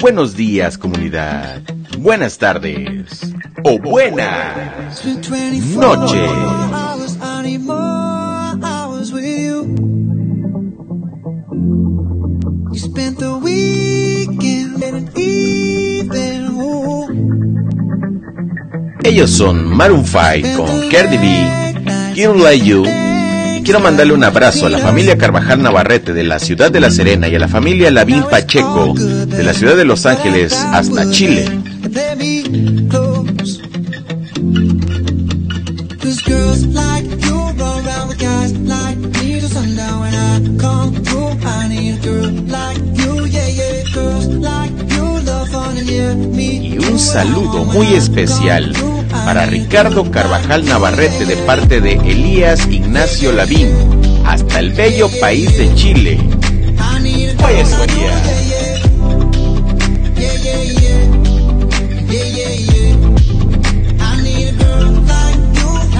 Buenos días comunidad. Buenas tardes. O buenas noches. Ellos son Maroon 5 con Cardi B, Kill Like You quiero mandarle un abrazo a la familia Carvajal Navarrete de la ciudad de La Serena y a la familia Lavín Pacheco de la ciudad de Los Ángeles hasta Chile. Y un saludo muy especial para Ricardo Carvajal Navarrete de parte de Elías Ignacio Lavín, hasta el bello país de Chile. Hoy es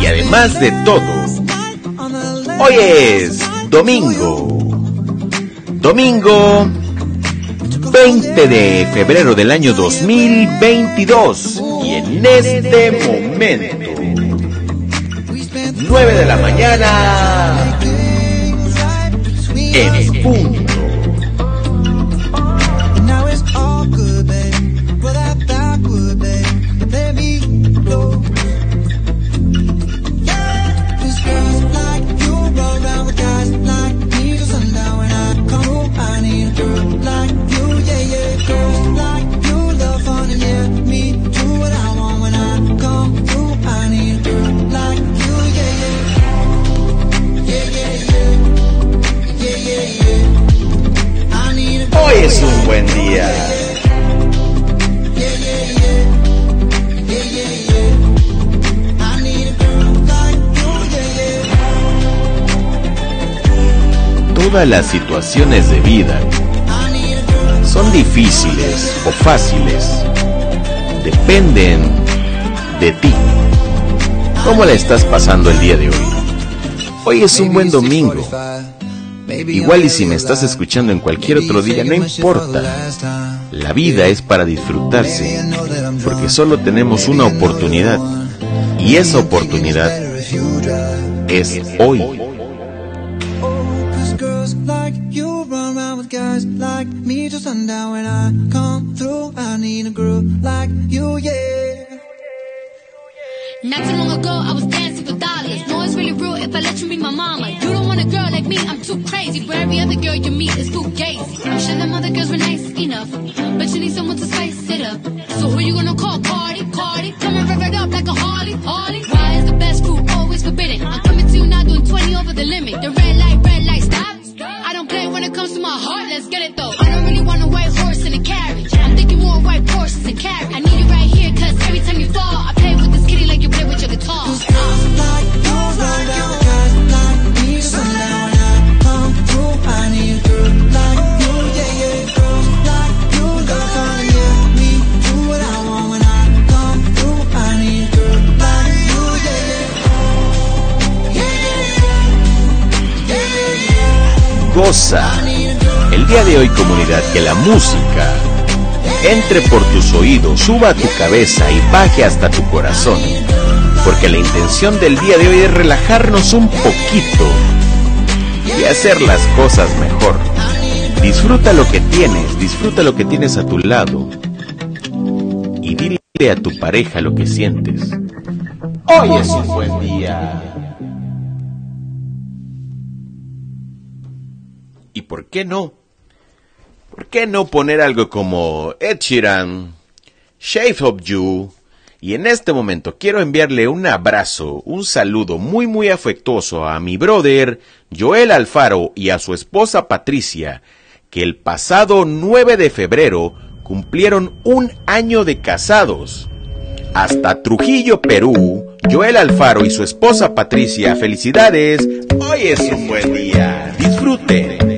Y además de todo, hoy es domingo. Domingo 20 de febrero del año 2022 y en este momento 9 de la mañana en punto. Un buen día. Todas las situaciones de vida son difíciles o fáciles. Dependen de ti. ¿Cómo la estás pasando el día de hoy? Hoy es un buen domingo. Igual y si me estás escuchando en cualquier otro día, no importa. La vida es para disfrutarse, porque solo tenemos una oportunidad. Y esa oportunidad es hoy. Not too long ago, I was dancing for dollars. No, it's really real if I let you be my mama. You don't want a girl like me, I'm too crazy. But every other girl you meet is too gazy. I'm sure them other girls were nice enough. But you need someone to spice it up. So who you gonna call? Cardi, Cardi. Come and rev it up like a Harley, Harley. Why is the best food El día de hoy comunidad que la música entre por tus oídos, suba a tu cabeza y baje hasta tu corazón. Porque la intención del día de hoy es relajarnos un poquito y hacer las cosas mejor. Disfruta lo que tienes, disfruta lo que tienes a tu lado. Y dile a tu pareja lo que sientes. Hoy es un buen día. Por qué no? ¿Por qué no poner algo como Ed Sheeran, Shape of You? Y en este momento quiero enviarle un abrazo, un saludo muy muy afectuoso a mi brother Joel Alfaro y a su esposa Patricia, que el pasado 9 de febrero cumplieron un año de casados. Hasta Trujillo, Perú, Joel Alfaro y su esposa Patricia, felicidades. Hoy es un buen día. Disfruten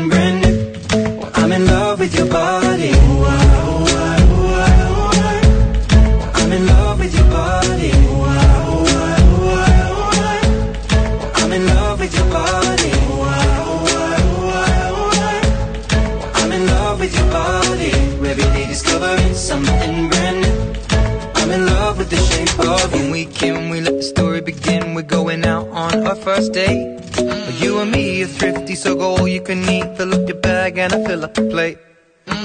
our first You and me are thrifty, so go all you can eat Fill up your bag and I fill up the plate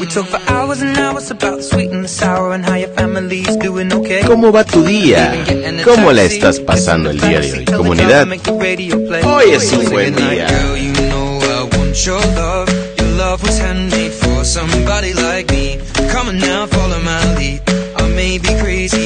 We talk for hours and hours about the sweet and the sour And how your family's doing okay ¿Cómo va tu día? ¿Cómo la estás pasando el día de hoy, comunidad? Hoy es un buen día. Your love, your love was handmade for somebody like me. Come on now, follow my lead. I may be crazy,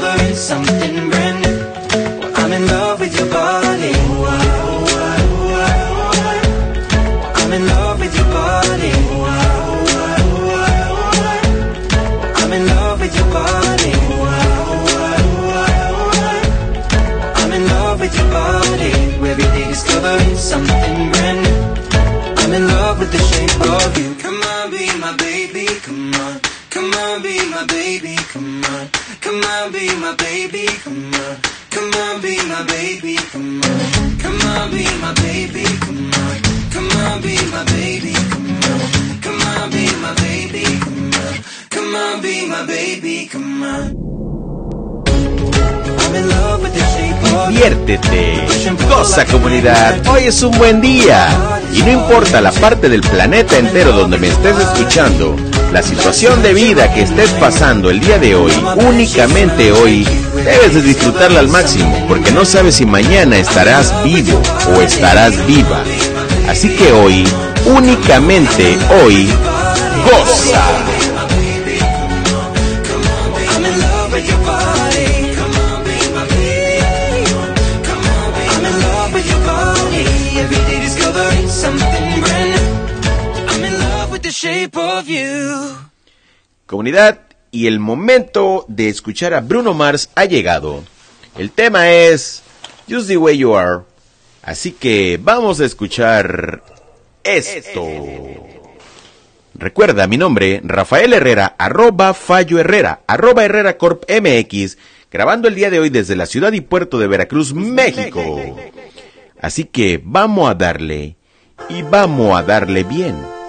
come on. Come on, be my baby, come on. Come on, be my baby, come on. Come on, be my baby, come on. Come on, be my baby, come on. Come on, be my baby, come on. Come on, be my baby, come on. Come on, be my baby, come on. I'm in love with the shape of you. Diviértete, goza comunidad, hoy es un buen día. Y no importa la parte del planeta entero donde me estés escuchando, la situación de vida que estés pasando el día de hoy, únicamente hoy, debes de disfrutarla al máximo, porque no sabes si mañana estarás vivo o estarás viva. Así que hoy, únicamente hoy, goza. Comunidad, y el momento de escuchar a Bruno Mars ha llegado. El tema es Just the Way You Are. Así que vamos a escuchar esto. Recuerda mi nombre, Rafael Herrera, arroba Fallo Herrera, arroba Herrera Corp MX, grabando el día de hoy desde la ciudad y puerto de Veracruz, México. Así que vamos a darle, y vamos a darle bien.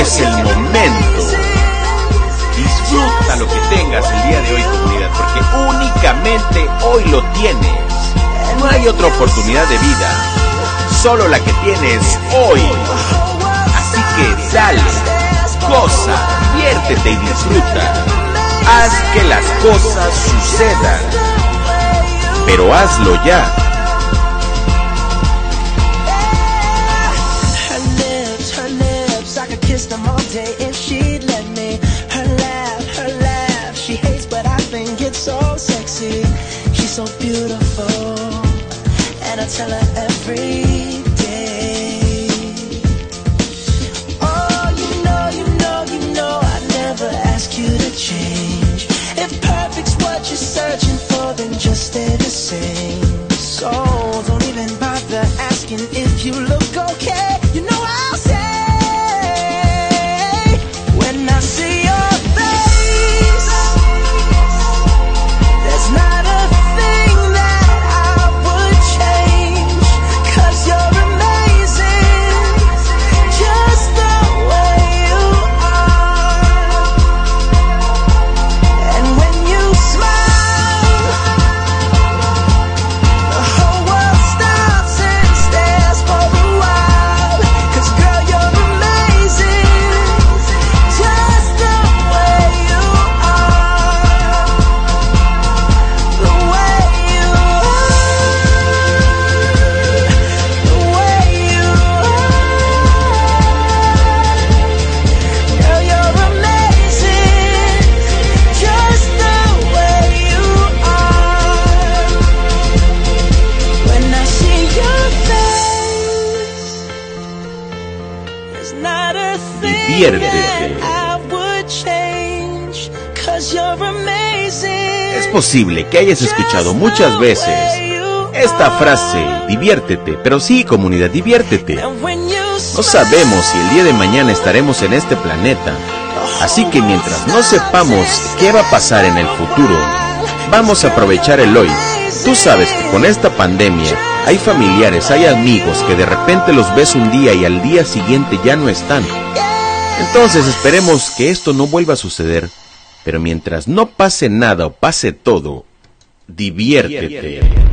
Es el momento. Disfruta lo que tengas el día de hoy, comunidad, porque únicamente hoy lo tienes. No hay otra oportunidad de vida, solo la que tienes hoy. Así que dale, goza, diviértete y disfruta. Haz que las cosas sucedan, pero hazlo ya. Tell her every Diviértete. Es posible que hayas escuchado muchas veces esta frase, diviértete, pero sí, comunidad, diviértete. No sabemos si el día de mañana estaremos en este planeta, así que mientras no sepamos qué va a pasar en el futuro, vamos a aprovechar el hoy. Tú sabes que con esta pandemia hay familiares, hay amigos que de repente los ves un día y al día siguiente ya no están. Entonces esperemos que esto no vuelva a suceder, pero mientras no pase nada o pase todo, diviértete.